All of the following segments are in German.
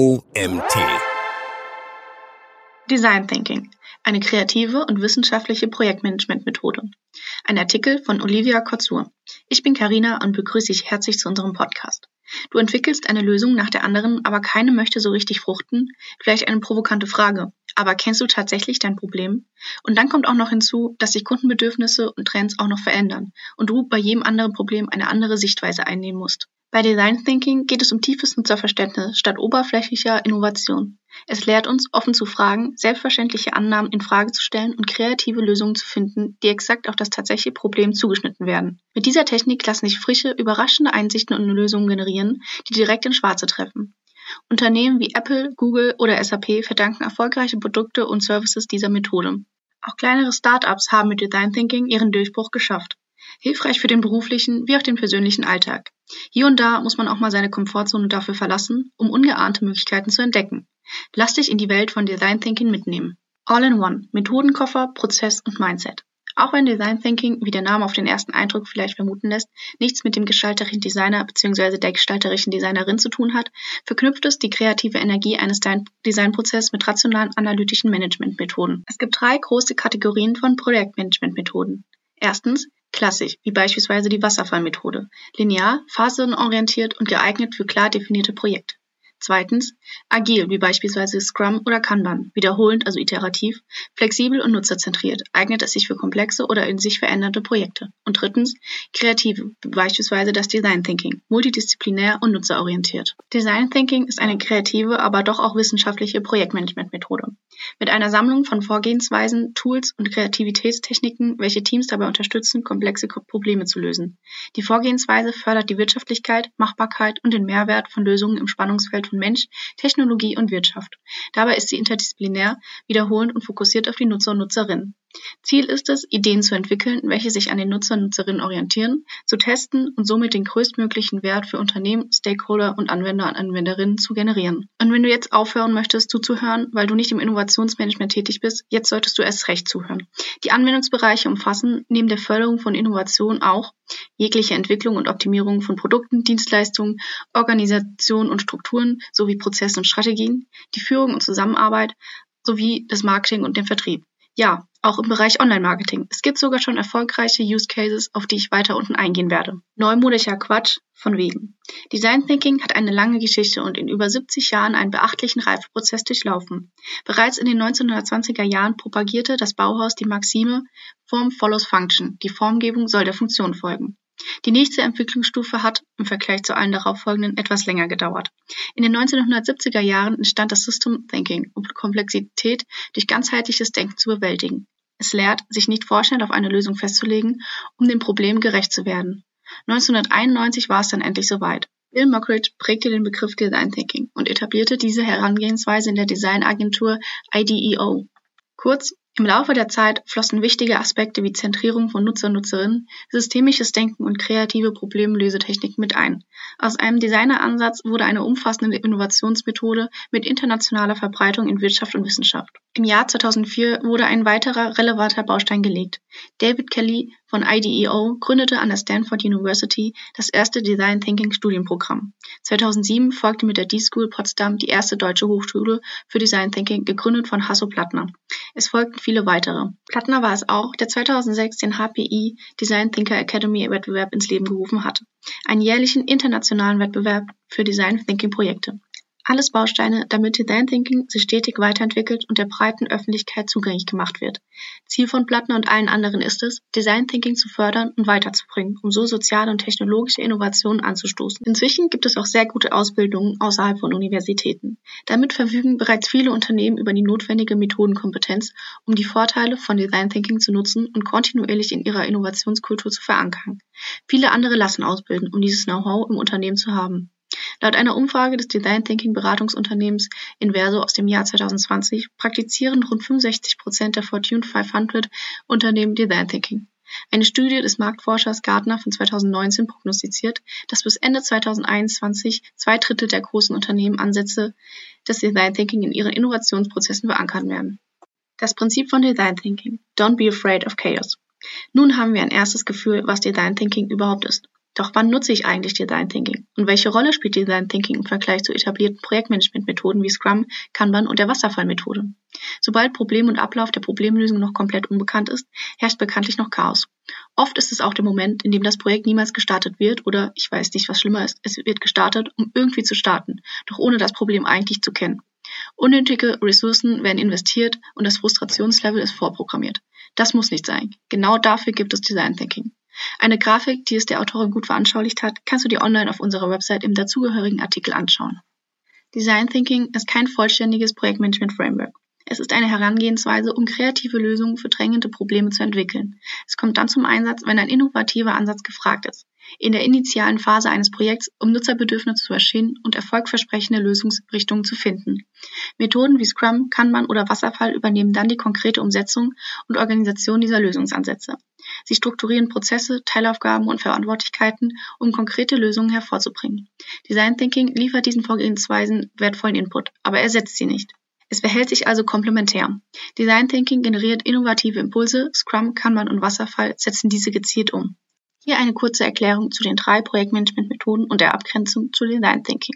OMT. Design Thinking, eine kreative und wissenschaftliche Projektmanagementmethode. Ein Artikel von Olivia Kotzur. Ich bin Karina und begrüße dich herzlich zu unserem Podcast. Du entwickelst eine Lösung nach der anderen, aber keine möchte so richtig fruchten. Vielleicht eine provokante Frage. Aber kennst du tatsächlich dein Problem? Und dann kommt auch noch hinzu, dass sich Kundenbedürfnisse und Trends auch noch verändern und du bei jedem anderen Problem eine andere Sichtweise einnehmen musst. Bei Design Thinking geht es um tiefes Nutzerverständnis statt oberflächlicher Innovation. Es lehrt uns, offen zu fragen, selbstverständliche Annahmen in Frage zu stellen und kreative Lösungen zu finden, die exakt auf das tatsächliche Problem zugeschnitten werden. Mit dieser Technik lassen sich frische, überraschende Einsichten und Lösungen generieren, die direkt ins Schwarze treffen. Unternehmen wie Apple, Google oder SAP verdanken erfolgreiche Produkte und Services dieser Methode. Auch kleinere Startups haben mit Design Thinking ihren Durchbruch geschafft. Hilfreich für den beruflichen wie auch den persönlichen Alltag. Hier und da muss man auch mal seine Komfortzone dafür verlassen, um ungeahnte Möglichkeiten zu entdecken. Lass dich in die Welt von Design Thinking mitnehmen. All in One. Methodenkoffer, Prozess und Mindset. Auch wenn Design Thinking, wie der Name auf den ersten Eindruck vielleicht vermuten lässt, nichts mit dem gestalterischen Designer bzw. der gestalterischen Designerin zu tun hat, verknüpft es die kreative Energie eines Designprozesses mit rationalen analytischen Managementmethoden. Es gibt drei große Kategorien von Projektmanagementmethoden. Erstens klassisch, wie beispielsweise die Wasserfallmethode, linear, phasenorientiert und geeignet für klar definierte Projekte. Zweitens, agil, wie beispielsweise Scrum oder Kanban, wiederholend, also iterativ, flexibel und nutzerzentriert, eignet es sich für komplexe oder in sich veränderte Projekte. Und drittens, kreative, wie beispielsweise das Design Thinking, multidisziplinär und nutzerorientiert. Design Thinking ist eine kreative, aber doch auch wissenschaftliche Projektmanagementmethode. Mit einer Sammlung von Vorgehensweisen, Tools und Kreativitätstechniken, welche Teams dabei unterstützen, komplexe Probleme zu lösen. Die Vorgehensweise fördert die Wirtschaftlichkeit, Machbarkeit und den Mehrwert von Lösungen im Spannungsfeld von Mensch, Technologie und Wirtschaft. Dabei ist sie interdisziplinär, wiederholend und fokussiert auf die Nutzer und Nutzerinnen. Ziel ist es, Ideen zu entwickeln, welche sich an den Nutzer und Nutzerinnen orientieren, zu testen und somit den größtmöglichen Wert für Unternehmen, Stakeholder und Anwender und Anwenderinnen zu generieren. Und wenn du jetzt aufhören möchtest zuzuhören, weil du nicht im Innovationsmanagement tätig bist, jetzt solltest du erst recht zuhören. Die Anwendungsbereiche umfassen neben der Förderung von Innovation auch jegliche Entwicklung und Optimierung von Produkten, Dienstleistungen, Organisation und Strukturen sowie Prozessen und Strategien, die Führung und Zusammenarbeit sowie das Marketing und den Vertrieb. Ja, auch im Bereich Online-Marketing. Es gibt sogar schon erfolgreiche Use Cases, auf die ich weiter unten eingehen werde. Neumodischer Quatsch von wegen. Design Thinking hat eine lange Geschichte und in über 70 Jahren einen beachtlichen Reifeprozess durchlaufen. Bereits in den 1920er Jahren propagierte das Bauhaus die Maxime Form follows Function. Die Formgebung soll der Funktion folgen. Die nächste Entwicklungsstufe hat, im Vergleich zu allen darauffolgenden, etwas länger gedauert. In den 1970er Jahren entstand das System Thinking, um Komplexität durch ganzheitliches Denken zu bewältigen. Es lehrt, sich nicht vorschnell auf eine Lösung festzulegen, um dem Problem gerecht zu werden. 1991 war es dann endlich soweit. Bill Mockridge prägte den Begriff Design Thinking und etablierte diese Herangehensweise in der Designagentur IDEO. Kurz, im Laufe der Zeit flossen wichtige Aspekte wie Zentrierung von Nutzer und Nutzerinnen, systemisches Denken und kreative Problemlösetechniken mit ein. Aus einem Designeransatz wurde eine umfassende Innovationsmethode mit internationaler Verbreitung in Wirtschaft und Wissenschaft. Im Jahr 2004 wurde ein weiterer relevanter Baustein gelegt. David Kelly von IDEO gründete an der Stanford University das erste Design Thinking Studienprogramm. 2007 folgte mit der D-School Potsdam die erste deutsche Hochschule für Design Thinking, gegründet von Hasso Plattner. Es folgten viele weitere. Plattner war es auch, der 2006 den HPI Design Thinker Academy Wettbewerb ins Leben gerufen hat, einen jährlichen internationalen Wettbewerb für Design Thinking Projekte. Alles Bausteine, damit Design Thinking sich stetig weiterentwickelt und der breiten Öffentlichkeit zugänglich gemacht wird. Ziel von Plattner und allen anderen ist es, Design Thinking zu fördern und weiterzubringen, um so soziale und technologische Innovationen anzustoßen. Inzwischen gibt es auch sehr gute Ausbildungen außerhalb von Universitäten. Damit verfügen bereits viele Unternehmen über die notwendige Methodenkompetenz, um die Vorteile von Design Thinking zu nutzen und kontinuierlich in ihrer Innovationskultur zu verankern. Viele andere lassen ausbilden, um dieses Know-how im Unternehmen zu haben. Laut einer Umfrage des Design Thinking Beratungsunternehmens Inverso aus dem Jahr 2020 praktizieren rund 65 Prozent der Fortune 500 Unternehmen Design Thinking. Eine Studie des Marktforschers Gartner von 2019 prognostiziert, dass bis Ende 2021 zwei Drittel der großen Unternehmen Ansätze des Design Thinking in ihren Innovationsprozessen verankern werden. Das Prinzip von Design Thinking. Don't be afraid of chaos. Nun haben wir ein erstes Gefühl, was Design Thinking überhaupt ist. Doch wann nutze ich eigentlich Design Thinking? Und welche Rolle spielt Design Thinking im Vergleich zu etablierten Projektmanagement-Methoden wie Scrum, Kanban und der Wasserfallmethode? Sobald Problem und Ablauf der Problemlösung noch komplett unbekannt ist, herrscht bekanntlich noch Chaos. Oft ist es auch der Moment, in dem das Projekt niemals gestartet wird oder, ich weiß nicht, was schlimmer ist, es wird gestartet, um irgendwie zu starten, doch ohne das Problem eigentlich zu kennen. Unnötige Ressourcen werden investiert und das Frustrationslevel ist vorprogrammiert. Das muss nicht sein. Genau dafür gibt es Design Thinking. Eine Grafik, die es der Autorin gut veranschaulicht hat, kannst du dir online auf unserer Website im dazugehörigen Artikel anschauen. Design Thinking ist kein vollständiges Projektmanagement Framework. Es ist eine Herangehensweise, um kreative Lösungen für drängende Probleme zu entwickeln. Es kommt dann zum Einsatz, wenn ein innovativer Ansatz gefragt ist. In der initialen Phase eines Projekts, um Nutzerbedürfnisse zu erschienen und erfolgversprechende Lösungsrichtungen zu finden. Methoden wie Scrum, Kanban oder Wasserfall übernehmen dann die konkrete Umsetzung und Organisation dieser Lösungsansätze. Sie strukturieren Prozesse, Teilaufgaben und Verantwortlichkeiten, um konkrete Lösungen hervorzubringen. Design Thinking liefert diesen Vorgehensweisen wertvollen Input, aber ersetzt sie nicht. Es verhält sich also komplementär. Design Thinking generiert innovative Impulse, Scrum, Kanban und Wasserfall setzen diese gezielt um. Hier eine kurze Erklärung zu den drei Projektmanagement-Methoden und der Abgrenzung zu Design Thinking.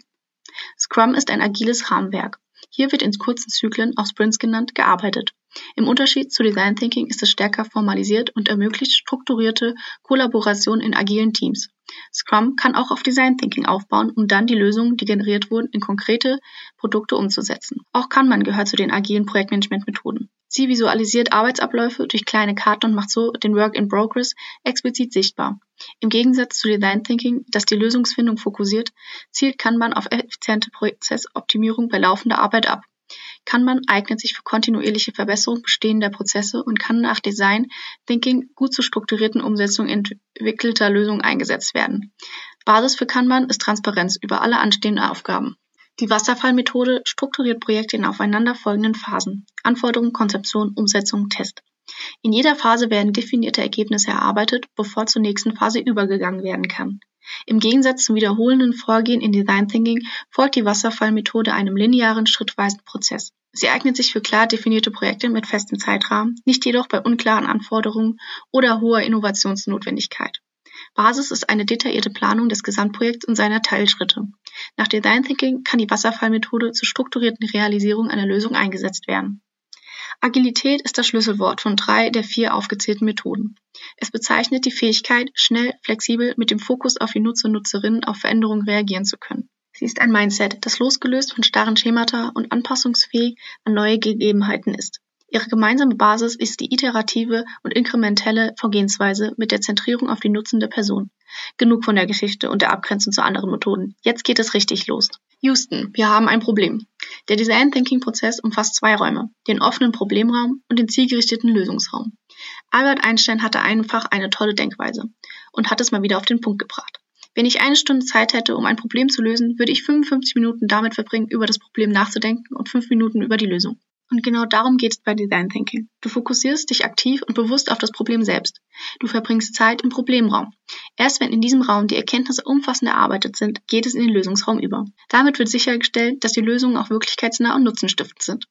Scrum ist ein agiles Rahmenwerk. Hier wird in kurzen Zyklen, auch Sprints genannt, gearbeitet. Im Unterschied zu Design Thinking ist es stärker formalisiert und ermöglicht strukturierte Kollaboration in agilen Teams. Scrum kann auch auf Design Thinking aufbauen, um dann die Lösungen, die generiert wurden, in konkrete Produkte umzusetzen. Auch Kanban gehört zu den agilen Projektmanagement-Methoden. Sie visualisiert Arbeitsabläufe durch kleine Karten und macht so den Work in Progress explizit sichtbar. Im Gegensatz zu Design Thinking, das die Lösungsfindung fokussiert, zielt Kanban auf effiziente Prozessoptimierung bei laufender Arbeit ab. Kanban eignet sich für kontinuierliche Verbesserung bestehender Prozesse und kann nach Design Thinking gut zur strukturierten Umsetzung entwickelter Lösungen eingesetzt werden. Basis für Kanban ist Transparenz über alle anstehenden Aufgaben. Die Wasserfallmethode strukturiert Projekte in aufeinanderfolgenden Phasen. Anforderung, Konzeption, Umsetzung, Test. In jeder Phase werden definierte Ergebnisse erarbeitet, bevor zur nächsten Phase übergegangen werden kann. Im Gegensatz zum wiederholenden Vorgehen in Design Thinking folgt die Wasserfallmethode einem linearen, schrittweisen Prozess. Sie eignet sich für klar definierte Projekte mit festem Zeitrahmen, nicht jedoch bei unklaren Anforderungen oder hoher Innovationsnotwendigkeit. Basis ist eine detaillierte Planung des Gesamtprojekts und seiner Teilschritte. Nach Design Thinking kann die Wasserfallmethode zur strukturierten Realisierung einer Lösung eingesetzt werden. Agilität ist das Schlüsselwort von drei der vier aufgezählten Methoden. Es bezeichnet die Fähigkeit, schnell, flexibel mit dem Fokus auf die Nutzer und Nutzerinnen auf Veränderungen reagieren zu können. Sie ist ein Mindset, das losgelöst von starren Schemata und anpassungsfähig an neue Gegebenheiten ist. Ihre gemeinsame Basis ist die iterative und inkrementelle Vorgehensweise mit der Zentrierung auf die nutzende Person. Genug von der Geschichte und der Abgrenzung zu anderen Methoden. Jetzt geht es richtig los. Houston, wir haben ein Problem. Der Design Thinking Prozess umfasst zwei Räume, den offenen Problemraum und den zielgerichteten Lösungsraum. Albert Einstein hatte einfach eine tolle Denkweise und hat es mal wieder auf den Punkt gebracht. Wenn ich eine Stunde Zeit hätte, um ein Problem zu lösen, würde ich 55 Minuten damit verbringen, über das Problem nachzudenken und 5 Minuten über die Lösung. Und genau darum geht es bei Design Thinking. Du fokussierst dich aktiv und bewusst auf das Problem selbst. Du verbringst Zeit im Problemraum. Erst wenn in diesem Raum die Erkenntnisse umfassend erarbeitet sind, geht es in den Lösungsraum über. Damit wird sichergestellt, dass die Lösungen auch wirklichkeitsnah und nutzenstiftend sind.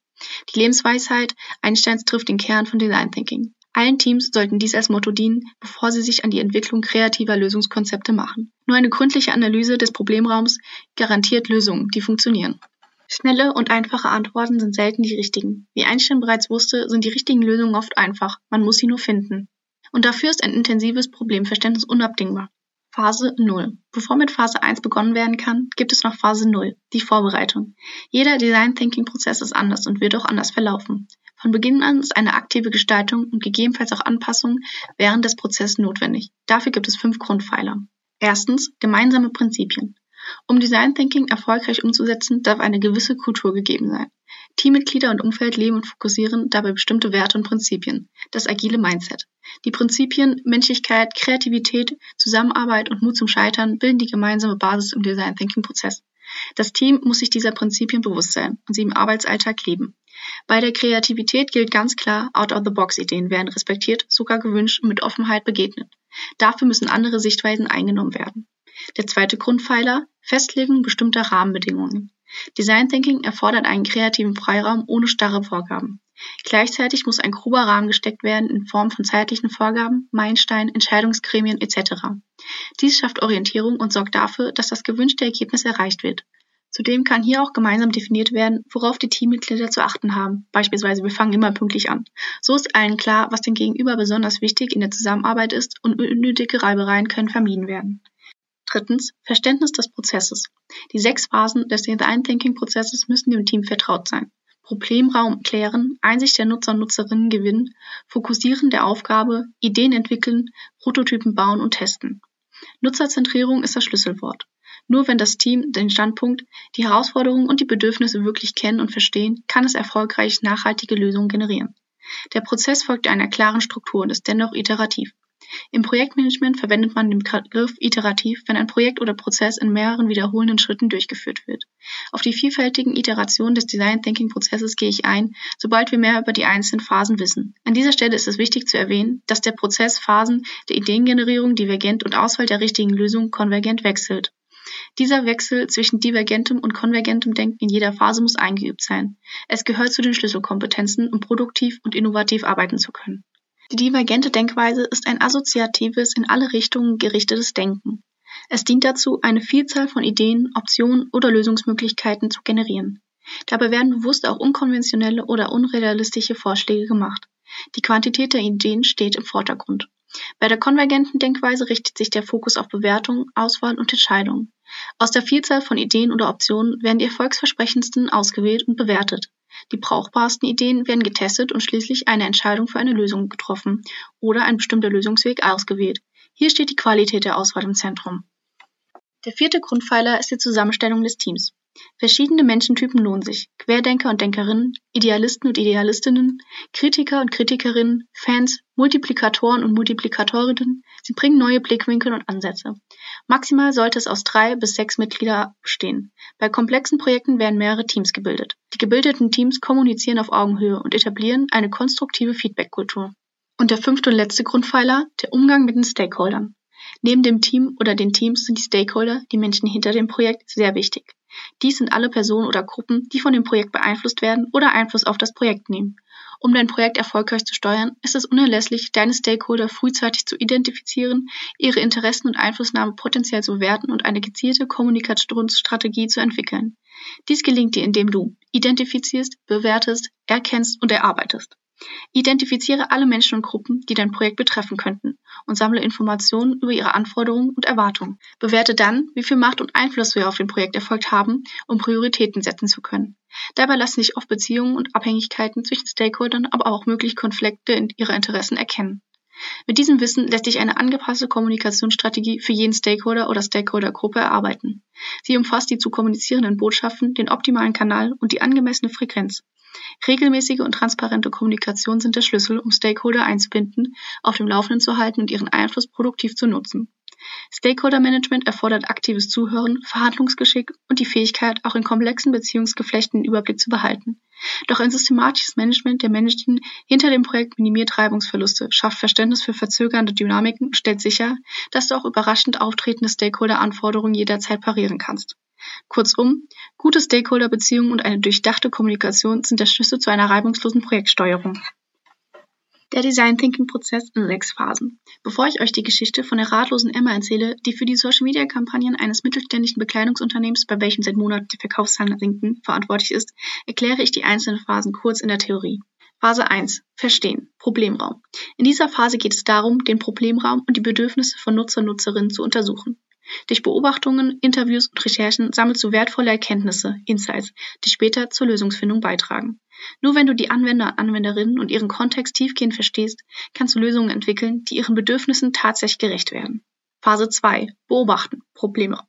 Die Lebensweisheit Einsteins trifft den Kern von Design Thinking. Allen Teams sollten dies als Motto dienen, bevor sie sich an die Entwicklung kreativer Lösungskonzepte machen. Nur eine gründliche Analyse des Problemraums garantiert Lösungen, die funktionieren. Schnelle und einfache Antworten sind selten die richtigen. Wie Einstein bereits wusste, sind die richtigen Lösungen oft einfach, man muss sie nur finden. Und dafür ist ein intensives Problemverständnis unabdingbar. Phase 0. Bevor mit Phase 1 begonnen werden kann, gibt es noch Phase 0, die Vorbereitung. Jeder Design Thinking Prozess ist anders und wird auch anders verlaufen. Von Beginn an ist eine aktive Gestaltung und gegebenenfalls auch Anpassung während des Prozesses notwendig. Dafür gibt es fünf Grundpfeiler. Erstens gemeinsame Prinzipien. Um Design Thinking erfolgreich umzusetzen, darf eine gewisse Kultur gegeben sein. Teammitglieder und Umfeld leben und fokussieren dabei bestimmte Werte und Prinzipien. Das agile Mindset. Die Prinzipien Menschlichkeit, Kreativität, Zusammenarbeit und Mut zum Scheitern bilden die gemeinsame Basis im Design Thinking Prozess. Das Team muss sich dieser Prinzipien bewusst sein und sie im Arbeitsalltag leben. Bei der Kreativität gilt ganz klar, Out-of-the-Box-Ideen werden respektiert, sogar gewünscht und mit Offenheit begegnet. Dafür müssen andere Sichtweisen eingenommen werden. Der zweite Grundpfeiler, Festlegung bestimmter Rahmenbedingungen. Design Thinking erfordert einen kreativen Freiraum ohne starre Vorgaben. Gleichzeitig muss ein grober Rahmen gesteckt werden in Form von zeitlichen Vorgaben, Meilensteinen, Entscheidungsgremien etc. Dies schafft Orientierung und sorgt dafür, dass das gewünschte Ergebnis erreicht wird. Zudem kann hier auch gemeinsam definiert werden, worauf die Teammitglieder zu achten haben. Beispielsweise, wir fangen immer pünktlich an. So ist allen klar, was dem Gegenüber besonders wichtig in der Zusammenarbeit ist und unnötige Reibereien können vermieden werden. Drittens, Verständnis des Prozesses. Die sechs Phasen des Design Thinking Prozesses müssen dem Team vertraut sein. Problemraum klären, Einsicht der Nutzer und Nutzerinnen gewinnen, Fokussieren der Aufgabe, Ideen entwickeln, Prototypen bauen und testen. Nutzerzentrierung ist das Schlüsselwort. Nur wenn das Team den Standpunkt, die Herausforderungen und die Bedürfnisse wirklich kennen und verstehen, kann es erfolgreich nachhaltige Lösungen generieren. Der Prozess folgt einer klaren Struktur und ist dennoch iterativ. Im Projektmanagement verwendet man den Begriff iterativ, wenn ein Projekt oder Prozess in mehreren wiederholenden Schritten durchgeführt wird. Auf die vielfältigen Iterationen des Design Thinking Prozesses gehe ich ein, sobald wir mehr über die einzelnen Phasen wissen. An dieser Stelle ist es wichtig zu erwähnen, dass der Prozess Phasen der Ideengenerierung divergent und Auswahl der richtigen Lösung konvergent wechselt. Dieser Wechsel zwischen divergentem und konvergentem Denken in jeder Phase muss eingeübt sein. Es gehört zu den Schlüsselkompetenzen, um produktiv und innovativ arbeiten zu können. Die divergente Denkweise ist ein assoziatives, in alle Richtungen gerichtetes Denken. Es dient dazu, eine Vielzahl von Ideen, Optionen oder Lösungsmöglichkeiten zu generieren. Dabei werden bewusst auch unkonventionelle oder unrealistische Vorschläge gemacht. Die Quantität der Ideen steht im Vordergrund. Bei der konvergenten Denkweise richtet sich der Fokus auf Bewertung, Auswahl und Entscheidung. Aus der Vielzahl von Ideen oder Optionen werden die erfolgsversprechendsten ausgewählt und bewertet. Die brauchbarsten Ideen werden getestet und schließlich eine Entscheidung für eine Lösung getroffen oder ein bestimmter Lösungsweg ausgewählt. Hier steht die Qualität der Auswahl im Zentrum. Der vierte Grundpfeiler ist die Zusammenstellung des Teams. Verschiedene Menschentypen lohnen sich. Querdenker und Denkerinnen, Idealisten und Idealistinnen, Kritiker und Kritikerinnen, Fans, Multiplikatoren und Multiplikatorinnen. Sie bringen neue Blickwinkel und Ansätze. Maximal sollte es aus drei bis sechs Mitglieder bestehen. Bei komplexen Projekten werden mehrere Teams gebildet. Die gebildeten Teams kommunizieren auf Augenhöhe und etablieren eine konstruktive Feedback-Kultur. Und der fünfte und letzte Grundpfeiler, der Umgang mit den Stakeholdern. Neben dem Team oder den Teams sind die Stakeholder, die Menschen hinter dem Projekt, sehr wichtig. Dies sind alle Personen oder Gruppen, die von dem Projekt beeinflusst werden oder Einfluss auf das Projekt nehmen. Um dein Projekt erfolgreich zu steuern, ist es unerlässlich, deine Stakeholder frühzeitig zu identifizieren, ihre Interessen und Einflussnahme potenziell zu bewerten und eine gezielte Kommunikationsstrategie zu entwickeln. Dies gelingt dir, indem du identifizierst, bewertest, erkennst und erarbeitest. Identifiziere alle Menschen und Gruppen, die dein Projekt betreffen könnten, und sammle Informationen über ihre Anforderungen und Erwartungen. Bewerte dann, wie viel Macht und Einfluss wir auf dem Projekterfolg haben, um Prioritäten setzen zu können. Dabei lassen sich oft Beziehungen und Abhängigkeiten zwischen Stakeholdern, aber auch mögliche Konflikte in ihrer Interessen erkennen. Mit diesem Wissen lässt sich eine angepasste Kommunikationsstrategie für jeden Stakeholder oder Stakeholdergruppe erarbeiten. Sie umfasst die zu kommunizierenden Botschaften, den optimalen Kanal und die angemessene Frequenz. Regelmäßige und transparente Kommunikation sind der Schlüssel, um Stakeholder einzubinden, auf dem Laufenden zu halten und ihren Einfluss produktiv zu nutzen. Stakeholder Management erfordert aktives Zuhören, Verhandlungsgeschick und die Fähigkeit, auch in komplexen Beziehungsgeflechten den Überblick zu behalten. Doch ein systematisches Management der Menschen hinter dem Projekt minimiert Reibungsverluste, schafft Verständnis für verzögernde Dynamiken und stellt sicher, dass du auch überraschend auftretende Stakeholder-Anforderungen jederzeit parieren kannst. Kurzum, gute Stakeholder-Beziehungen und eine durchdachte Kommunikation sind der Schlüssel zu einer reibungslosen Projektsteuerung. Der Design Thinking Prozess in sechs Phasen. Bevor ich euch die Geschichte von der ratlosen Emma erzähle, die für die Social Media Kampagnen eines mittelständischen Bekleidungsunternehmens, bei welchem seit Monaten die Verkaufszahlen sinken, verantwortlich ist, erkläre ich die einzelnen Phasen kurz in der Theorie. Phase 1. Verstehen. Problemraum. In dieser Phase geht es darum, den Problemraum und die Bedürfnisse von Nutzer und Nutzerinnen zu untersuchen. Durch Beobachtungen, Interviews und Recherchen sammelst du wertvolle Erkenntnisse, Insights, die später zur Lösungsfindung beitragen. Nur wenn du die Anwender und Anwenderinnen und ihren Kontext tiefgehend verstehst, kannst du Lösungen entwickeln, die ihren Bedürfnissen tatsächlich gerecht werden. Phase 2. Beobachten. Probleme.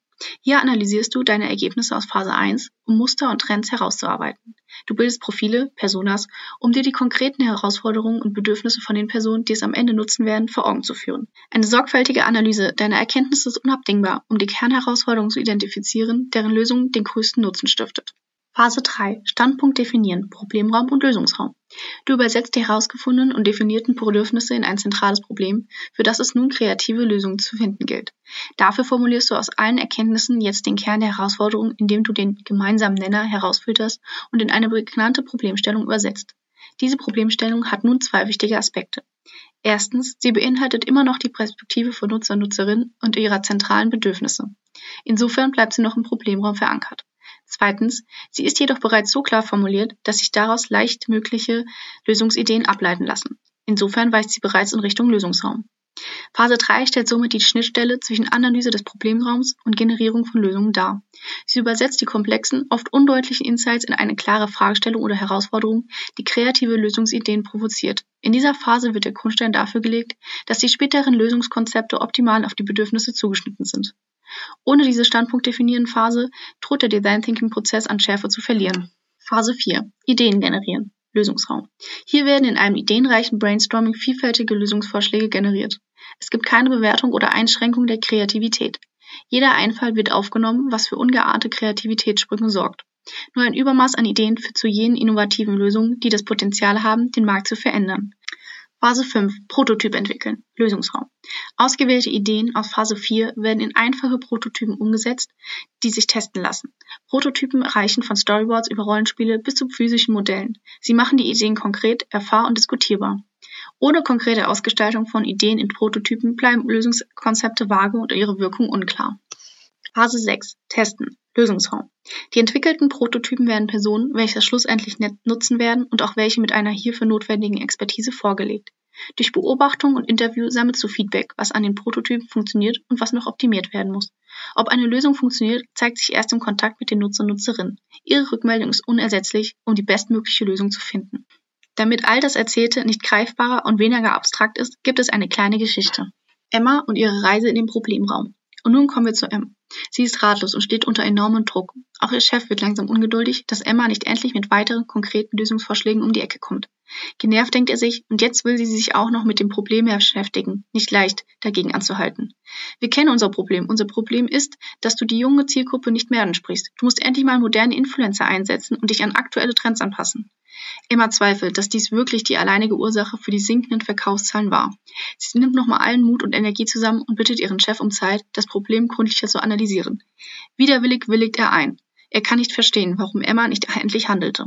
Hier analysierst du deine Ergebnisse aus Phase 1, um Muster und Trends herauszuarbeiten. Du bildest Profile, Personas, um dir die konkreten Herausforderungen und Bedürfnisse von den Personen, die es am Ende nutzen werden, vor Augen zu führen. Eine sorgfältige Analyse deiner Erkenntnisse ist unabdingbar, um die Kernherausforderungen zu identifizieren, deren Lösung den größten Nutzen stiftet. Phase 3. Standpunkt definieren, Problemraum und Lösungsraum. Du übersetzt die herausgefundenen und definierten Bedürfnisse in ein zentrales Problem, für das es nun kreative Lösungen zu finden gilt. Dafür formulierst du aus allen Erkenntnissen jetzt den Kern der Herausforderung, indem du den gemeinsamen Nenner herausfilterst und in eine bekannte Problemstellung übersetzt. Diese Problemstellung hat nun zwei wichtige Aspekte. Erstens, sie beinhaltet immer noch die Perspektive von Nutzer und Nutzerinnen und ihrer zentralen Bedürfnisse. Insofern bleibt sie noch im Problemraum verankert. Zweitens, sie ist jedoch bereits so klar formuliert, dass sich daraus leicht mögliche Lösungsideen ableiten lassen. Insofern weist sie bereits in Richtung Lösungsraum. Phase 3 stellt somit die Schnittstelle zwischen Analyse des Problemraums und Generierung von Lösungen dar. Sie übersetzt die komplexen, oft undeutlichen Insights in eine klare Fragestellung oder Herausforderung, die kreative Lösungsideen provoziert. In dieser Phase wird der Grundstein dafür gelegt, dass die späteren Lösungskonzepte optimal auf die Bedürfnisse zugeschnitten sind. Ohne diese standpunktdefinierende Phase droht der Design Thinking Prozess an Schärfe zu verlieren. Phase 4. Ideen generieren. Lösungsraum. Hier werden in einem ideenreichen Brainstorming vielfältige Lösungsvorschläge generiert. Es gibt keine Bewertung oder Einschränkung der Kreativität. Jeder Einfall wird aufgenommen, was für ungeahnte Kreativitätssprünge sorgt. Nur ein Übermaß an Ideen führt zu jenen innovativen Lösungen, die das Potenzial haben, den Markt zu verändern. Phase 5 Prototyp entwickeln Lösungsraum. Ausgewählte Ideen aus Phase 4 werden in einfache Prototypen umgesetzt, die sich testen lassen. Prototypen reichen von Storyboards über Rollenspiele bis zu physischen Modellen. Sie machen die Ideen konkret, erfahr- und diskutierbar. Ohne konkrete Ausgestaltung von Ideen in Prototypen bleiben Lösungskonzepte vage und ihre Wirkung unklar. Phase 6 Testen Lösungsraum. Die entwickelten Prototypen werden Personen, welche das schlussendlich nutzen werden und auch welche mit einer hierfür notwendigen Expertise vorgelegt. Durch Beobachtung und Interview sammelst du Feedback, was an den Prototypen funktioniert und was noch optimiert werden muss. Ob eine Lösung funktioniert, zeigt sich erst im Kontakt mit den Nutzer und Nutzerinnen. Ihre Rückmeldung ist unersetzlich, um die bestmögliche Lösung zu finden. Damit all das Erzählte nicht greifbarer und weniger abstrakt ist, gibt es eine kleine Geschichte. Emma und ihre Reise in den Problemraum. Und nun kommen wir zu Emma. Sie ist ratlos und steht unter enormem Druck. Auch ihr Chef wird langsam ungeduldig, dass Emma nicht endlich mit weiteren konkreten Lösungsvorschlägen um die Ecke kommt. Genervt denkt er sich, und jetzt will sie sich auch noch mit dem Problem beschäftigen. Nicht leicht, dagegen anzuhalten. Wir kennen unser Problem. Unser Problem ist, dass du die junge Zielgruppe nicht mehr ansprichst. Du musst endlich mal moderne Influencer einsetzen und dich an aktuelle Trends anpassen. Emma zweifelt, dass dies wirklich die alleinige Ursache für die sinkenden Verkaufszahlen war. Sie nimmt nochmal allen Mut und Energie zusammen und bittet ihren Chef um Zeit, das Problem gründlicher zu analysieren. Widerwillig willigt er ein. Er kann nicht verstehen, warum Emma nicht endlich handelte.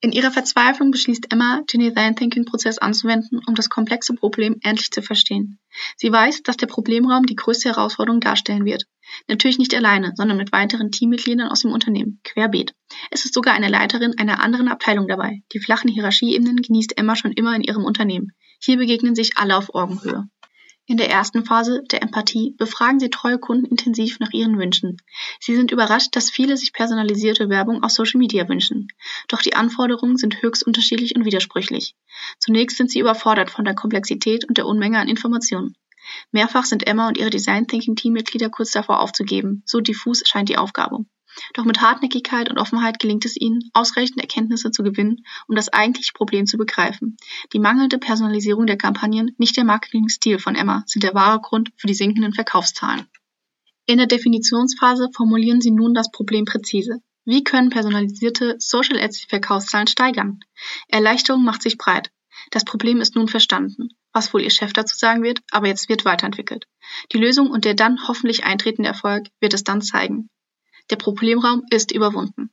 In ihrer Verzweiflung beschließt Emma, den Design Thinking Prozess anzuwenden, um das komplexe Problem endlich zu verstehen. Sie weiß, dass der Problemraum die größte Herausforderung darstellen wird. Natürlich nicht alleine, sondern mit weiteren Teammitgliedern aus dem Unternehmen, querbeet. Es ist sogar eine Leiterin einer anderen Abteilung dabei. Die flachen Hierarchieebenen genießt Emma schon immer in ihrem Unternehmen. Hier begegnen sich alle auf Augenhöhe. In der ersten Phase, der Empathie, befragen Sie treue Kunden intensiv nach ihren Wünschen. Sie sind überrascht, dass viele sich personalisierte Werbung auf Social Media wünschen. Doch die Anforderungen sind höchst unterschiedlich und widersprüchlich. Zunächst sind sie überfordert von der Komplexität und der Unmenge an Informationen. Mehrfach sind Emma und ihre Design Thinking Teammitglieder kurz davor aufzugeben. So diffus scheint die Aufgabe. Doch mit Hartnäckigkeit und Offenheit gelingt es ihnen, ausreichend Erkenntnisse zu gewinnen, um das eigentliche Problem zu begreifen. Die mangelnde Personalisierung der Kampagnen, nicht der Marketingstil von Emma, sind der wahre Grund für die sinkenden Verkaufszahlen. In der Definitionsphase formulieren sie nun das Problem präzise. Wie können personalisierte Social Ads die Verkaufszahlen steigern? Erleichterung macht sich breit. Das Problem ist nun verstanden. Was wohl Ihr Chef dazu sagen wird, aber jetzt wird weiterentwickelt. Die Lösung und der dann hoffentlich eintretende Erfolg wird es dann zeigen. Der Problemraum ist überwunden.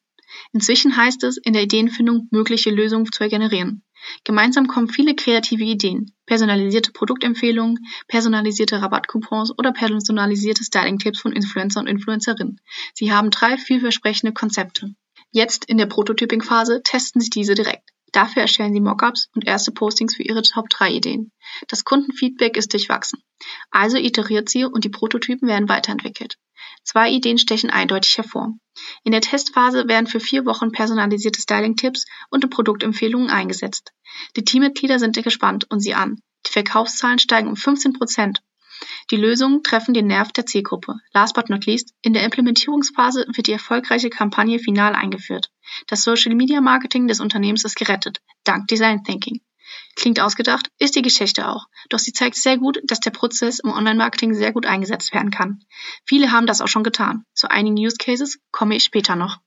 Inzwischen heißt es, in der Ideenfindung mögliche Lösungen zu generieren. Gemeinsam kommen viele kreative Ideen, personalisierte Produktempfehlungen, personalisierte Rabattcoupons oder personalisierte Styling-Tipps von Influencer und Influencerinnen. Sie haben drei vielversprechende Konzepte. Jetzt in der Prototyping-Phase testen Sie diese direkt. Dafür erstellen sie Mockups und erste Postings für ihre Top-3-Ideen. Das Kundenfeedback ist durchwachsen. Also iteriert sie und die Prototypen werden weiterentwickelt. Zwei Ideen stechen eindeutig hervor. In der Testphase werden für vier Wochen personalisierte Styling-Tipps und Produktempfehlungen eingesetzt. Die Teammitglieder sind gespannt und sie an. Die Verkaufszahlen steigen um 15 Prozent die Lösungen treffen den Nerv der Zielgruppe. Last but not least, in der Implementierungsphase wird die erfolgreiche Kampagne final eingeführt. Das Social Media Marketing des Unternehmens ist gerettet, dank Design Thinking. Klingt ausgedacht, ist die Geschichte auch. Doch sie zeigt sehr gut, dass der Prozess im Online-Marketing sehr gut eingesetzt werden kann. Viele haben das auch schon getan. Zu einigen Use Cases komme ich später noch.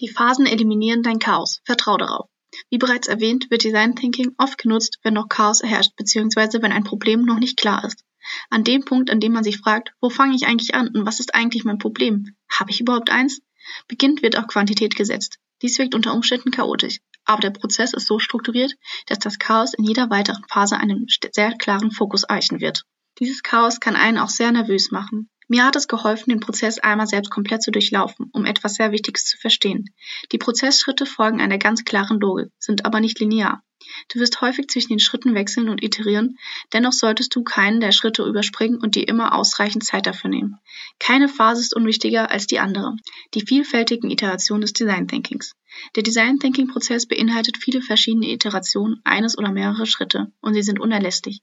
Die Phasen eliminieren dein Chaos. Vertrau darauf. Wie bereits erwähnt, wird Design Thinking oft genutzt, wenn noch Chaos herrscht, bzw. wenn ein Problem noch nicht klar ist. An dem Punkt, an dem man sich fragt, wo fange ich eigentlich an und was ist eigentlich mein Problem? Habe ich überhaupt eins? Beginnt wird auf Quantität gesetzt. Dies wirkt unter Umständen chaotisch. aber der Prozess ist so strukturiert, dass das Chaos in jeder weiteren Phase einen sehr klaren Fokus eichen wird. Dieses Chaos kann einen auch sehr nervös machen. Mir hat es geholfen, den Prozess einmal selbst komplett zu durchlaufen, um etwas sehr Wichtiges zu verstehen. Die Prozessschritte folgen einer ganz klaren Logik, sind aber nicht linear. Du wirst häufig zwischen den Schritten wechseln und iterieren, dennoch solltest du keinen der Schritte überspringen und dir immer ausreichend Zeit dafür nehmen. Keine Phase ist unwichtiger als die andere. Die vielfältigen Iterationen des Design Thinkings. Der Design Thinking Prozess beinhaltet viele verschiedene Iterationen eines oder mehrere Schritte und sie sind unerlässlich.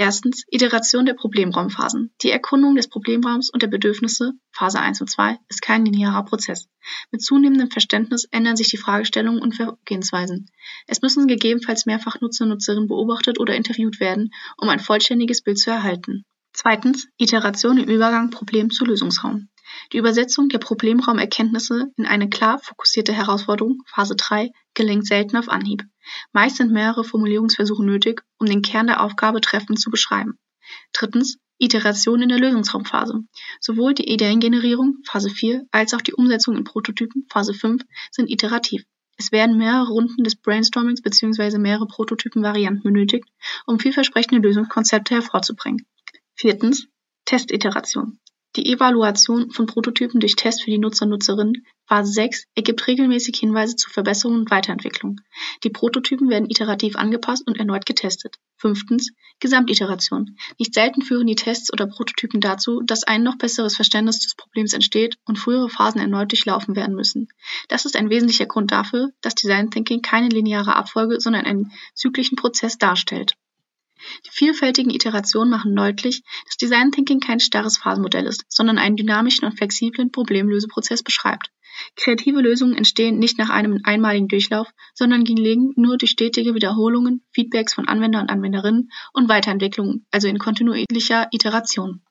Erstens Iteration der Problemraumphasen. Die Erkundung des Problemraums und der Bedürfnisse (Phase 1 und 2) ist kein linearer Prozess. Mit zunehmendem Verständnis ändern sich die Fragestellungen und Vorgehensweisen. Es müssen gegebenenfalls mehrfach Nutzer und Nutzerinnen beobachtet oder interviewt werden, um ein vollständiges Bild zu erhalten. Zweitens Iteration im Übergang Problem zu Lösungsraum. Die Übersetzung der Problemraumerkenntnisse in eine klar fokussierte Herausforderung (Phase 3) gelingt selten auf Anhieb. Meist sind mehrere Formulierungsversuche nötig, um den Kern der Aufgabe treffend zu beschreiben. Drittens Iteration in der Lösungsraumphase. Sowohl die Ideengenerierung (Phase 4) als auch die Umsetzung in Prototypen (Phase 5) sind iterativ. Es werden mehrere Runden des Brainstormings bzw. mehrere Prototypenvarianten benötigt, um vielversprechende Lösungskonzepte hervorzubringen. Viertens Testiteration die Evaluation von Prototypen durch Tests für die Nutzer und Nutzerinnen (Phase 6) ergibt regelmäßig Hinweise zu Verbesserungen und Weiterentwicklung. Die Prototypen werden iterativ angepasst und erneut getestet. Fünftens Gesamtiteration. Nicht selten führen die Tests oder Prototypen dazu, dass ein noch besseres Verständnis des Problems entsteht und frühere Phasen erneut durchlaufen werden müssen. Das ist ein wesentlicher Grund dafür, dass Design Thinking keine lineare Abfolge, sondern einen zyklischen Prozess darstellt die vielfältigen Iterationen machen deutlich, dass Design Thinking kein starres Phasenmodell ist, sondern einen dynamischen und flexiblen Problemlöseprozess beschreibt. Kreative Lösungen entstehen nicht nach einem einmaligen Durchlauf, sondern gelingen nur durch stetige Wiederholungen, Feedbacks von Anwender und Anwenderinnen und Weiterentwicklungen, also in kontinuierlicher Iteration.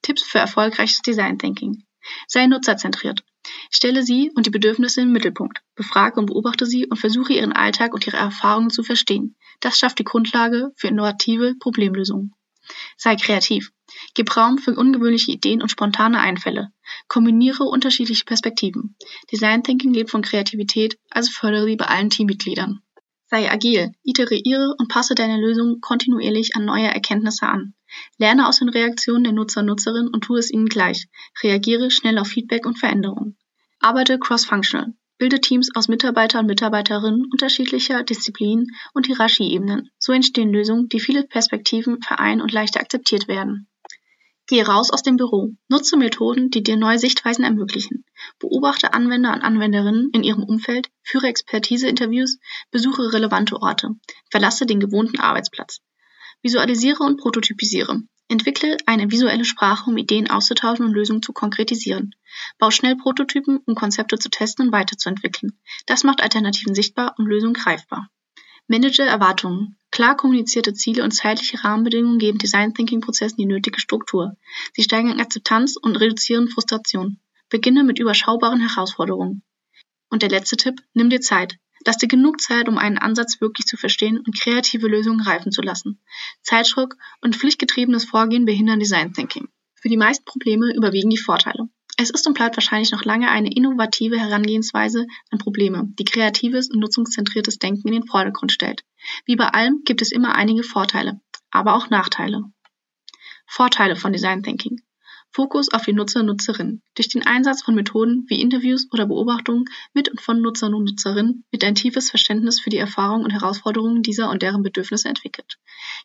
Tipps für erfolgreiches Design Thinking. Sei nutzerzentriert. Stelle sie und die Bedürfnisse im Mittelpunkt, befrage und beobachte sie und versuche ihren Alltag und ihre Erfahrungen zu verstehen. Das schafft die Grundlage für innovative Problemlösungen. Sei kreativ. Gib Raum für ungewöhnliche Ideen und spontane Einfälle. Kombiniere unterschiedliche Perspektiven. Design Thinking lebt von Kreativität, also fördere sie bei allen Teammitgliedern. Sei agil, iteriere und passe deine Lösung kontinuierlich an neue Erkenntnisse an. Lerne aus den Reaktionen der Nutzer und Nutzerinnen und tue es ihnen gleich. Reagiere schnell auf Feedback und Veränderungen. Arbeite cross-functional. Bilde Teams aus Mitarbeiter und Mitarbeiterinnen unterschiedlicher Disziplinen und Hierarchieebenen. So entstehen Lösungen, die viele Perspektiven vereinen und leichter akzeptiert werden. Gehe raus aus dem Büro. Nutze Methoden, die dir neue Sichtweisen ermöglichen. Beobachte Anwender und Anwenderinnen in ihrem Umfeld, führe Expertise-Interviews, besuche relevante Orte. Verlasse den gewohnten Arbeitsplatz. Visualisiere und prototypisiere. Entwickle eine visuelle Sprache, um Ideen auszutauschen und Lösungen zu konkretisieren. Bau schnell Prototypen, um Konzepte zu testen und weiterzuentwickeln. Das macht Alternativen sichtbar und Lösungen greifbar. Manage Erwartungen. Klar kommunizierte Ziele und zeitliche Rahmenbedingungen geben Design Thinking Prozessen die nötige Struktur. Sie steigern Akzeptanz und reduzieren Frustration. Beginne mit überschaubaren Herausforderungen. Und der letzte Tipp, nimm dir Zeit. Lass dir genug Zeit, um einen Ansatz wirklich zu verstehen und kreative Lösungen reifen zu lassen. Zeitdruck und pflichtgetriebenes Vorgehen behindern Design Thinking. Für die meisten Probleme überwiegen die Vorteile. Es ist und bleibt wahrscheinlich noch lange eine innovative Herangehensweise an Probleme, die kreatives und nutzungszentriertes Denken in den Vordergrund stellt. Wie bei allem gibt es immer einige Vorteile, aber auch Nachteile. Vorteile von Design Thinking. Fokus auf die Nutzer und Nutzerinnen. Durch den Einsatz von Methoden wie Interviews oder Beobachtungen mit und von Nutzern und Nutzerinnen wird ein tiefes Verständnis für die Erfahrungen und Herausforderungen dieser und deren Bedürfnisse entwickelt.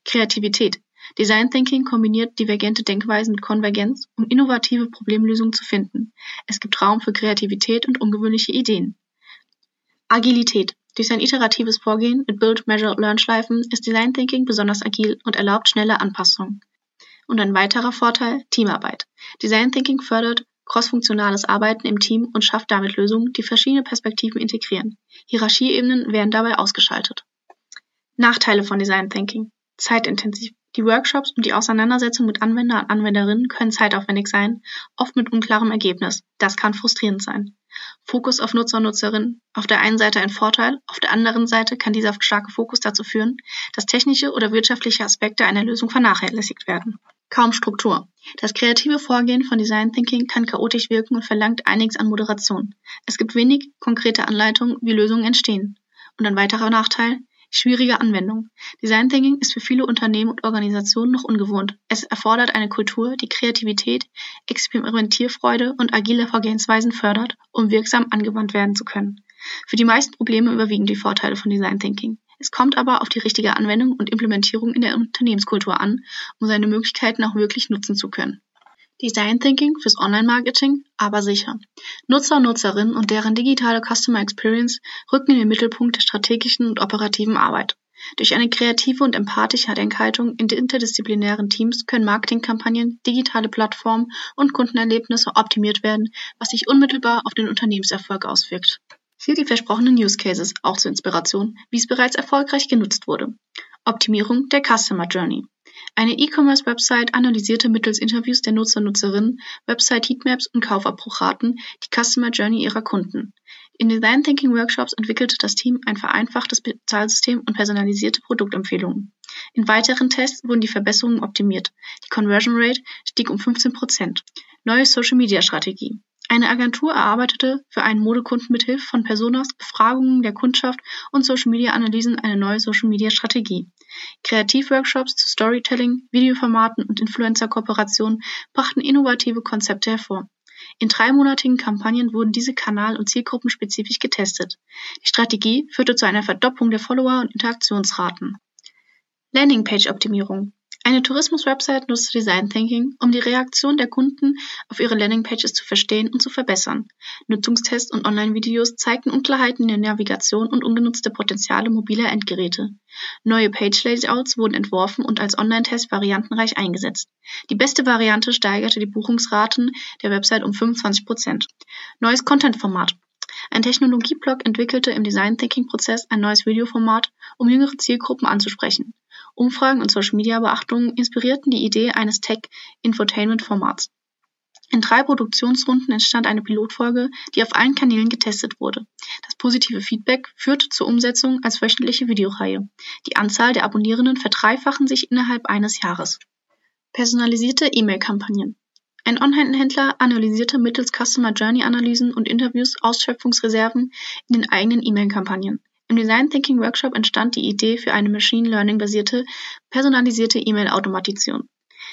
Kreativität. Design Thinking kombiniert divergente Denkweisen mit Konvergenz, um innovative Problemlösungen zu finden. Es gibt Raum für Kreativität und ungewöhnliche Ideen. Agilität. Durch sein iteratives Vorgehen mit Build, Measure, Learn-Schleifen ist Design Thinking besonders agil und erlaubt schnelle Anpassungen. Und ein weiterer Vorteil, Teamarbeit. Design Thinking fördert crossfunktionales Arbeiten im Team und schafft damit Lösungen, die verschiedene Perspektiven integrieren. Hierarchieebenen werden dabei ausgeschaltet. Nachteile von Design Thinking. Zeitintensiv. Die Workshops und die Auseinandersetzung mit Anwender und Anwenderinnen können zeitaufwendig sein, oft mit unklarem Ergebnis. Das kann frustrierend sein. Fokus auf Nutzer und Nutzerinnen. Auf der einen Seite ein Vorteil, auf der anderen Seite kann dieser starke Fokus dazu führen, dass technische oder wirtschaftliche Aspekte einer Lösung vernachlässigt werden. Kaum Struktur. Das kreative Vorgehen von Design Thinking kann chaotisch wirken und verlangt einiges an Moderation. Es gibt wenig konkrete Anleitungen, wie Lösungen entstehen. Und ein weiterer Nachteil, schwierige Anwendung. Design Thinking ist für viele Unternehmen und Organisationen noch ungewohnt. Es erfordert eine Kultur, die Kreativität, Experimentierfreude und agile Vorgehensweisen fördert, um wirksam angewandt werden zu können. Für die meisten Probleme überwiegen die Vorteile von Design Thinking. Es kommt aber auf die richtige Anwendung und Implementierung in der Unternehmenskultur an, um seine Möglichkeiten auch wirklich nutzen zu können. Design Thinking fürs Online-Marketing, aber sicher. Nutzer und Nutzerinnen und deren digitale Customer Experience rücken in den Mittelpunkt der strategischen und operativen Arbeit. Durch eine kreative und empathische Denkhaltung in interdisziplinären Teams können Marketingkampagnen, digitale Plattformen und Kundenerlebnisse optimiert werden, was sich unmittelbar auf den Unternehmenserfolg auswirkt. Hier die versprochenen Use Cases, auch zur Inspiration, wie es bereits erfolgreich genutzt wurde. Optimierung der Customer Journey. Eine E-Commerce-Website analysierte mittels Interviews der Nutzer und Nutzerinnen, Website-Heatmaps und Kaufabbruchraten die Customer Journey ihrer Kunden. In Design Thinking Workshops entwickelte das Team ein vereinfachtes Bezahlsystem und personalisierte Produktempfehlungen. In weiteren Tests wurden die Verbesserungen optimiert. Die Conversion Rate stieg um 15 Prozent. Neue Social Media Strategie. Eine Agentur erarbeitete für einen Modekunden mit Hilfe von Personas, Befragungen der Kundschaft und Social-Media-Analysen eine neue Social-Media-Strategie. Kreativworkshops zu Storytelling, Videoformaten und Influencer-Kooperationen brachten innovative Konzepte hervor. In dreimonatigen Kampagnen wurden diese kanal- und zielgruppenspezifisch getestet. Die Strategie führte zu einer Verdopplung der Follower- und Interaktionsraten. Landingpage-Optimierung eine Tourismus-Website nutzt Design Thinking, um die Reaktion der Kunden auf ihre Landingpages zu verstehen und zu verbessern. Nutzungstests und Online-Videos zeigten Unklarheiten in der Navigation und ungenutzte Potenziale mobiler Endgeräte. Neue Page-Layouts wurden entworfen und als Online-Test variantenreich eingesetzt. Die beste Variante steigerte die Buchungsraten der Website um 25 Prozent. Neues Content-Format. Ein Technologieblog entwickelte im Design Thinking Prozess ein neues Videoformat, um jüngere Zielgruppen anzusprechen. Umfragen und Social-Media-Beachtungen inspirierten die Idee eines Tech-Infotainment-Formats. In drei Produktionsrunden entstand eine Pilotfolge, die auf allen Kanälen getestet wurde. Das positive Feedback führte zur Umsetzung als wöchentliche Videoreihe. Die Anzahl der Abonnierenden verdreifachen sich innerhalb eines Jahres. Personalisierte E-Mail-Kampagnen. Ein Online-Händler analysierte mittels Customer Journey Analysen und Interviews Ausschöpfungsreserven in den eigenen E-Mail-Kampagnen. Im Design Thinking Workshop entstand die Idee für eine Machine Learning basierte, personalisierte E-Mail-Automatisation.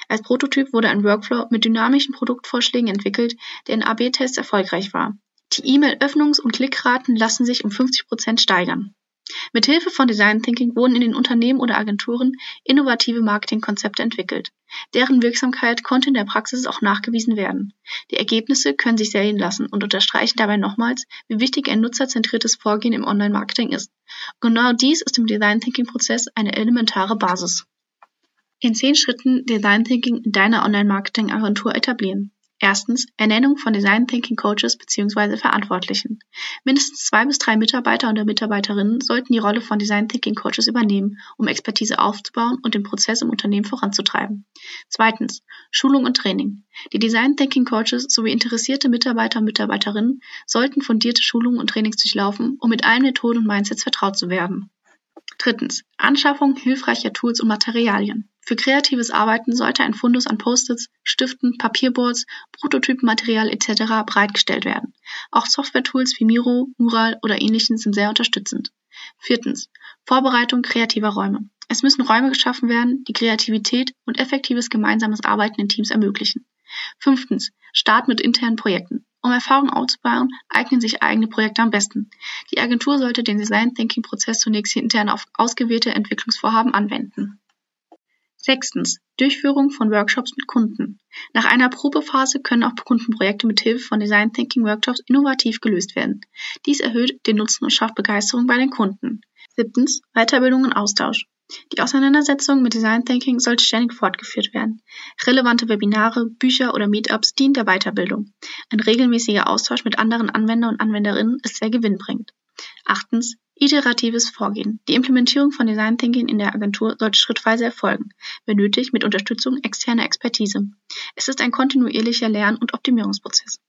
Als Prototyp wurde ein Workflow mit dynamischen Produktvorschlägen entwickelt, der in AB-Tests erfolgreich war. Die E-Mail-Öffnungs- und Klickraten lassen sich um 50 Prozent steigern. Mit Hilfe von Design Thinking wurden in den Unternehmen oder Agenturen innovative Marketingkonzepte entwickelt. Deren Wirksamkeit konnte in der Praxis auch nachgewiesen werden. Die Ergebnisse können sich sehen lassen und unterstreichen dabei nochmals, wie wichtig ein nutzerzentriertes Vorgehen im Online-Marketing ist. Genau dies ist im Design Thinking-Prozess eine elementare Basis. In zehn Schritten Design Thinking in deiner Online-Marketing-Agentur etablieren. Erstens Ernennung von Design Thinking Coaches bzw. Verantwortlichen. Mindestens zwei bis drei Mitarbeiter oder Mitarbeiterinnen sollten die Rolle von Design Thinking Coaches übernehmen, um Expertise aufzubauen und den Prozess im Unternehmen voranzutreiben. Zweitens Schulung und Training. Die Design Thinking Coaches sowie interessierte Mitarbeiter und Mitarbeiterinnen sollten fundierte Schulungen und Trainings durchlaufen, um mit allen Methoden und Mindsets vertraut zu werden. Drittens Anschaffung hilfreicher Tools und Materialien. Für kreatives Arbeiten sollte ein Fundus an Post-its, Stiften, Papierboards, Prototypenmaterial etc. bereitgestellt werden. Auch Software-Tools wie Miro, Mural oder ähnlichen sind sehr unterstützend. Viertens. Vorbereitung kreativer Räume. Es müssen Räume geschaffen werden, die Kreativität und effektives gemeinsames Arbeiten in Teams ermöglichen. Fünftens. Start mit internen Projekten. Um Erfahrung aufzubauen, eignen sich eigene Projekte am besten. Die Agentur sollte den Design Thinking Prozess zunächst intern auf ausgewählte Entwicklungsvorhaben anwenden. Sechstens. Durchführung von Workshops mit Kunden. Nach einer Probephase können auch Kundenprojekte mit Hilfe von Design Thinking Workshops innovativ gelöst werden. Dies erhöht den Nutzen und schafft Begeisterung bei den Kunden. Siebtens. Weiterbildung und Austausch. Die Auseinandersetzung mit Design Thinking sollte ständig fortgeführt werden. Relevante Webinare, Bücher oder Meetups dienen der Weiterbildung. Ein regelmäßiger Austausch mit anderen Anwender und Anwenderinnen ist sehr gewinnbringend. Achtens. Iteratives Vorgehen. Die Implementierung von Design Thinking in der Agentur sollte schrittweise erfolgen, wenn nötig mit Unterstützung externer Expertise. Es ist ein kontinuierlicher Lern- und Optimierungsprozess.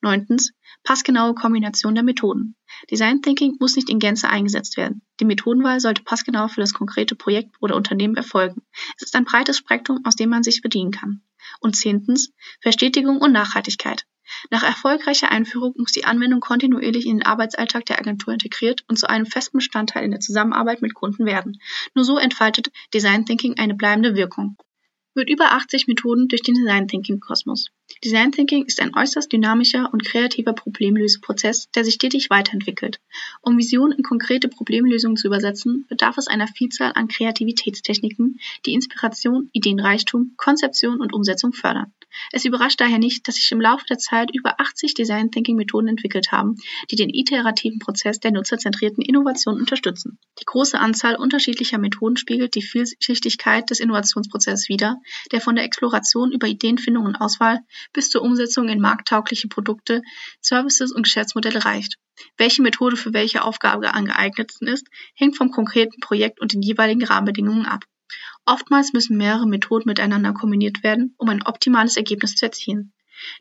Neuntens. Passgenaue Kombination der Methoden. Design Thinking muss nicht in Gänze eingesetzt werden. Die Methodenwahl sollte passgenau für das konkrete Projekt oder Unternehmen erfolgen. Es ist ein breites Spektrum, aus dem man sich bedienen kann. Und zehntens. Verstetigung und Nachhaltigkeit. Nach erfolgreicher Einführung muss die Anwendung kontinuierlich in den Arbeitsalltag der Agentur integriert und zu einem festen Bestandteil in der Zusammenarbeit mit Kunden werden. Nur so entfaltet Design Thinking eine bleibende Wirkung. Mit über 80 Methoden durch den Design Thinking Kosmos. Design Thinking ist ein äußerst dynamischer und kreativer Problemlöseprozess, der sich stetig weiterentwickelt. Um Visionen in konkrete Problemlösungen zu übersetzen, bedarf es einer Vielzahl an Kreativitätstechniken, die Inspiration, Ideenreichtum, Konzeption und Umsetzung fördern. Es überrascht daher nicht, dass sich im Laufe der Zeit über 80 Design Thinking Methoden entwickelt haben, die den iterativen Prozess der nutzerzentrierten Innovation unterstützen. Die große Anzahl unterschiedlicher Methoden spiegelt die Vielschichtigkeit des Innovationsprozesses wider, der von der Exploration über Ideenfindung und Auswahl bis zur Umsetzung in markttaugliche Produkte, Services und Geschäftsmodelle reicht. Welche Methode für welche Aufgabe am geeignetsten ist, hängt vom konkreten Projekt und den jeweiligen Rahmenbedingungen ab. Oftmals müssen mehrere Methoden miteinander kombiniert werden, um ein optimales Ergebnis zu erzielen.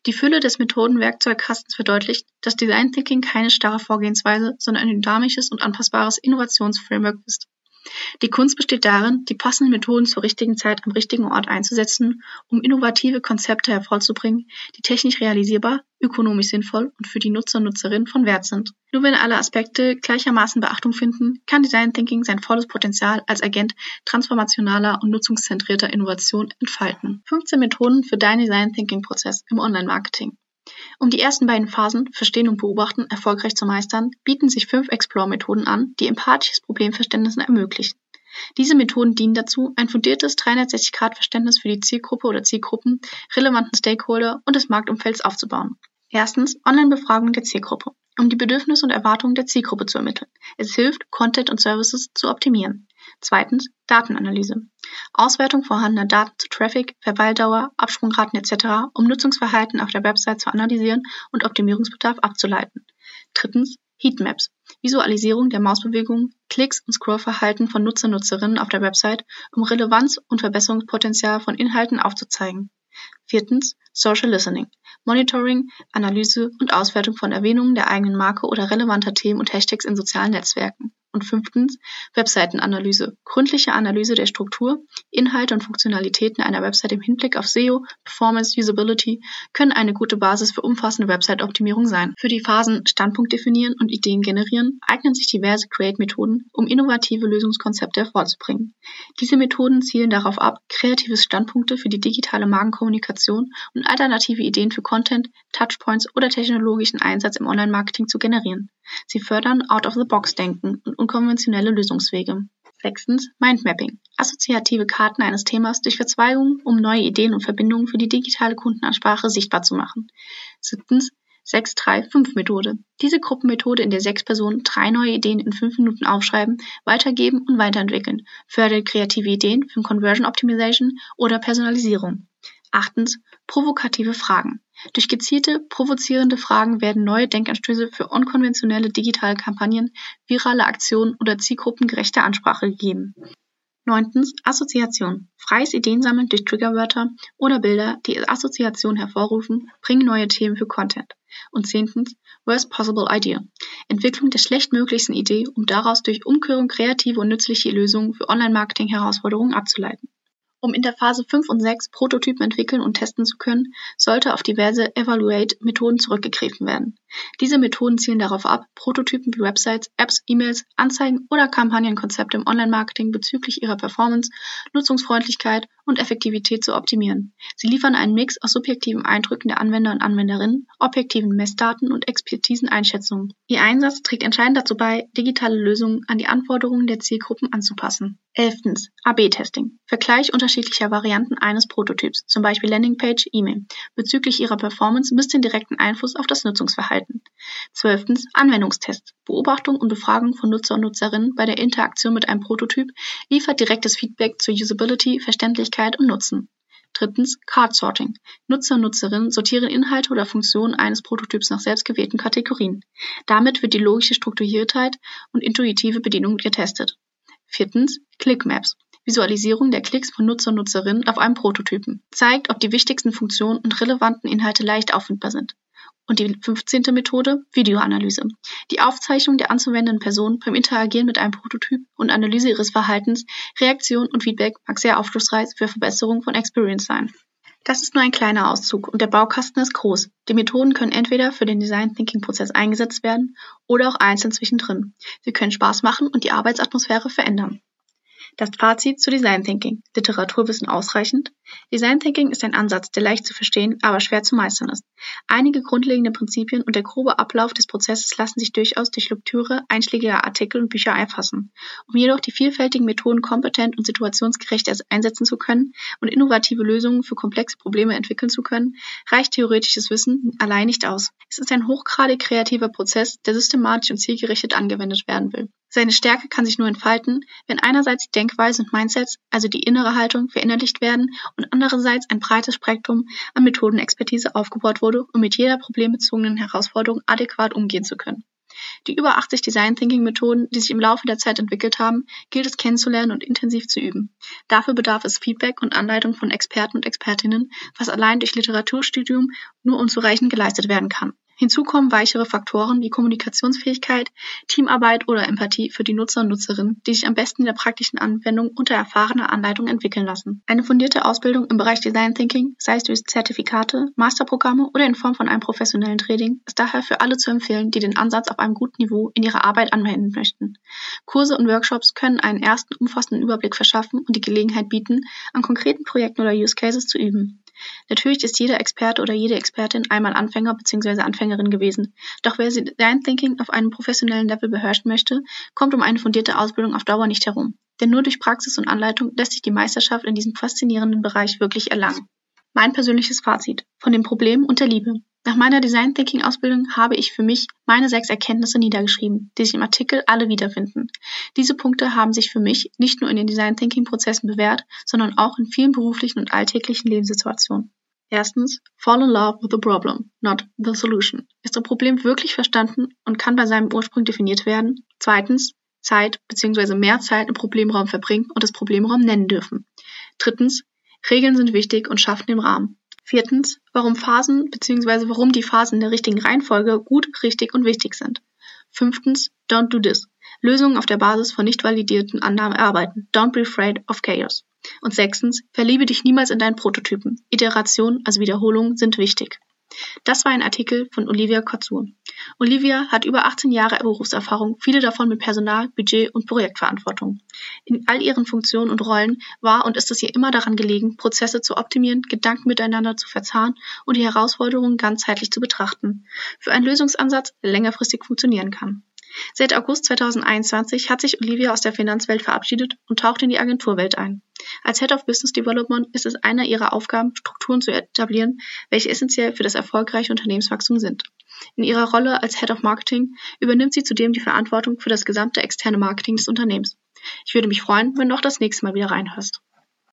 Die Fülle des Methodenwerkzeugkastens verdeutlicht, dass Design Thinking keine starre Vorgehensweise, sondern ein dynamisches und anpassbares Innovationsframework ist. Die Kunst besteht darin, die passenden Methoden zur richtigen Zeit am richtigen Ort einzusetzen, um innovative Konzepte hervorzubringen, die technisch realisierbar, ökonomisch sinnvoll und für die Nutzer und Nutzerinnen von Wert sind. Nur wenn alle Aspekte gleichermaßen Beachtung finden, kann Design Thinking sein volles Potenzial als Agent transformationaler und nutzungszentrierter Innovation entfalten. 15 Methoden für deinen Design Thinking Prozess im Online-Marketing. Um die ersten beiden Phasen (Verstehen und Beobachten) erfolgreich zu meistern, bieten sich fünf Explore-Methoden an, die empathisches Problemverständnis ermöglichen. Diese Methoden dienen dazu, ein fundiertes 360-Grad-Verständnis für die Zielgruppe oder Zielgruppen, relevanten Stakeholder und des Marktumfelds aufzubauen. Erstens Online-Befragung der Zielgruppe, um die Bedürfnisse und Erwartungen der Zielgruppe zu ermitteln. Es hilft, Content und Services zu optimieren. Zweitens Datenanalyse. Auswertung vorhandener Daten zu Traffic, Verweildauer, Absprungraten etc., um Nutzungsverhalten auf der Website zu analysieren und Optimierungsbedarf abzuleiten. Drittens Heatmaps. Visualisierung der Mausbewegungen, Klicks und Scrollverhalten von Nutzer/Nutzerinnen auf der Website, um Relevanz und Verbesserungspotenzial von Inhalten aufzuzeigen. Viertens Social Listening. Monitoring, Analyse und Auswertung von Erwähnungen der eigenen Marke oder relevanter Themen und Hashtags in sozialen Netzwerken. Und fünftens Webseitenanalyse. Gründliche Analyse der Struktur, Inhalte und Funktionalitäten einer Website im Hinblick auf SEO, Performance, Usability können eine gute Basis für umfassende Website-Optimierung sein. Für die Phasen Standpunkt definieren und Ideen generieren eignen sich diverse Create-Methoden, um innovative Lösungskonzepte hervorzubringen. Diese Methoden zielen darauf ab, kreative Standpunkte für die digitale Markenkommunikation und alternative Ideen für Content, Touchpoints oder technologischen Einsatz im Online-Marketing zu generieren. Sie fördern Out-of-the-Box-Denken und unkonventionelle Lösungswege. Sechstens Mindmapping. Assoziative Karten eines Themas durch Verzweigungen, um neue Ideen und Verbindungen für die digitale Kundenansprache sichtbar zu machen. Siebtens 6-3-5-Methode. Diese Gruppenmethode, in der sechs Personen drei neue Ideen in fünf Minuten aufschreiben, weitergeben und weiterentwickeln, fördert kreative Ideen für Conversion Optimization oder Personalisierung. Achtens provokative Fragen. Durch gezielte, provozierende Fragen werden neue Denkanstöße für unkonventionelle digitale Kampagnen, virale Aktionen oder zielgruppengerechte Ansprache gegeben. Neuntens Assoziation. Freies Ideensammeln durch Triggerwörter oder Bilder, die Assoziation hervorrufen, bringen neue Themen für Content. Und zehntens Worst Possible Idea. Entwicklung der schlechtmöglichsten Idee, um daraus durch Umkehrung kreative und nützliche Lösungen für Online-Marketing-Herausforderungen abzuleiten. Um in der Phase 5 und 6 Prototypen entwickeln und testen zu können, sollte auf diverse Evaluate-Methoden zurückgegriffen werden. Diese Methoden zielen darauf ab, Prototypen wie Websites, Apps, E-Mails, Anzeigen oder Kampagnenkonzepte im Online-Marketing bezüglich ihrer Performance, Nutzungsfreundlichkeit und Effektivität zu optimieren. Sie liefern einen Mix aus subjektiven Eindrücken der Anwender und Anwenderinnen, objektiven Messdaten und Expertisen-Einschätzungen. Ihr Einsatz trägt entscheidend dazu bei, digitale Lösungen an die Anforderungen der Zielgruppen anzupassen. 11. AB-Testing. Vergleich unterschiedlicher Varianten eines Prototyps, zum Beispiel Landingpage, E-Mail, bezüglich ihrer Performance misst den direkten Einfluss auf das Nutzungsverhalten. 12. Anwendungstests. Beobachtung und Befragung von Nutzer und Nutzerinnen bei der Interaktion mit einem Prototyp liefert direktes Feedback zur Usability, Verständlichkeit und Nutzen. Drittens Card Sorting. Nutzer und Nutzerinnen sortieren Inhalte oder Funktionen eines Prototyps nach selbstgewählten Kategorien. Damit wird die logische Strukturiertheit und intuitive Bedienung getestet. Viertens Clickmaps. Visualisierung der Klicks von Nutzer und Nutzerinnen auf einem Prototypen. Zeigt, ob die wichtigsten Funktionen und relevanten Inhalte leicht auffindbar sind. Und die 15. Methode, Videoanalyse. Die Aufzeichnung der anzuwendenden Person beim Interagieren mit einem Prototyp und Analyse ihres Verhaltens, Reaktion und Feedback mag sehr aufschlussreich für Verbesserung von Experience sein. Das ist nur ein kleiner Auszug und der Baukasten ist groß. Die Methoden können entweder für den Design Thinking Prozess eingesetzt werden oder auch einzeln zwischendrin. Sie können Spaß machen und die Arbeitsatmosphäre verändern. Das Fazit zu Design Thinking. Literaturwissen ausreichend? Design Thinking ist ein Ansatz, der leicht zu verstehen, aber schwer zu meistern ist. Einige grundlegende Prinzipien und der grobe Ablauf des Prozesses lassen sich durchaus durch Lektüre einschlägiger Artikel und Bücher erfassen. Um jedoch die vielfältigen Methoden kompetent und situationsgerecht einsetzen zu können und innovative Lösungen für komplexe Probleme entwickeln zu können, reicht theoretisches Wissen allein nicht aus. Es ist ein hochgradig kreativer Prozess, der systematisch und zielgerichtet angewendet werden will. Seine Stärke kann sich nur entfalten, wenn einerseits die Denkweise und Mindsets, also die innere Haltung, verinnerlicht werden und andererseits ein breites Spektrum an Methodenexpertise aufgebaut wurde, um mit jeder problembezogenen Herausforderung adäquat umgehen zu können. Die über 80 Design Thinking Methoden, die sich im Laufe der Zeit entwickelt haben, gilt es kennenzulernen und intensiv zu üben. Dafür bedarf es Feedback und Anleitung von Experten und Expertinnen, was allein durch Literaturstudium nur unzureichend geleistet werden kann. Hinzu kommen weichere Faktoren wie Kommunikationsfähigkeit, Teamarbeit oder Empathie für die Nutzer und Nutzerinnen, die sich am besten in der praktischen Anwendung unter erfahrener Anleitung entwickeln lassen. Eine fundierte Ausbildung im Bereich Design Thinking, sei es durch Zertifikate, Masterprogramme oder in Form von einem professionellen Training, ist daher für alle zu empfehlen, die den Ansatz auf einem guten Niveau in ihrer Arbeit anwenden möchten. Kurse und Workshops können einen ersten umfassenden Überblick verschaffen und die Gelegenheit bieten, an konkreten Projekten oder Use Cases zu üben. Natürlich ist jeder Experte oder jede Expertin einmal Anfänger bzw. Anfängerin gewesen. Doch wer Design Thinking auf einem professionellen Level beherrschen möchte, kommt um eine fundierte Ausbildung auf Dauer nicht herum. Denn nur durch Praxis und Anleitung lässt sich die Meisterschaft in diesem faszinierenden Bereich wirklich erlangen. Mein persönliches Fazit von den Problemen und der Liebe. Nach meiner Design Thinking Ausbildung habe ich für mich meine sechs Erkenntnisse niedergeschrieben, die sich im Artikel alle wiederfinden. Diese Punkte haben sich für mich nicht nur in den Design Thinking Prozessen bewährt, sondern auch in vielen beruflichen und alltäglichen Lebenssituationen. Erstens, fall in love with the problem, not the solution. Ist das Problem wirklich verstanden und kann bei seinem Ursprung definiert werden? Zweitens, Zeit bzw. mehr Zeit im Problemraum verbringen und das Problemraum nennen dürfen. Drittens, Regeln sind wichtig und schaffen den Rahmen. Viertens, warum Phasen bzw. warum die Phasen in der richtigen Reihenfolge gut, richtig und wichtig sind. Fünftens, don't do this. Lösungen auf der Basis von nicht validierten Annahmen erarbeiten. Don't be afraid of chaos. Und sechstens, verliebe dich niemals in deinen Prototypen. Iteration, also Wiederholungen, sind wichtig. Das war ein Artikel von Olivia Kotzur. Olivia hat über 18 Jahre Berufserfahrung, viele davon mit Personal, Budget und Projektverantwortung. In all ihren Funktionen und Rollen war und ist es ihr immer daran gelegen, Prozesse zu optimieren, Gedanken miteinander zu verzahnen und die Herausforderungen ganzheitlich zu betrachten. Für einen Lösungsansatz, der längerfristig funktionieren kann. Seit August 2021 hat sich Olivia aus der Finanzwelt verabschiedet und taucht in die Agenturwelt ein. Als Head of Business Development ist es eine ihrer Aufgaben, Strukturen zu etablieren, welche essentiell für das erfolgreiche Unternehmenswachstum sind. In ihrer Rolle als Head of Marketing übernimmt sie zudem die Verantwortung für das gesamte externe Marketing des Unternehmens. Ich würde mich freuen, wenn du auch das nächste Mal wieder reinhörst.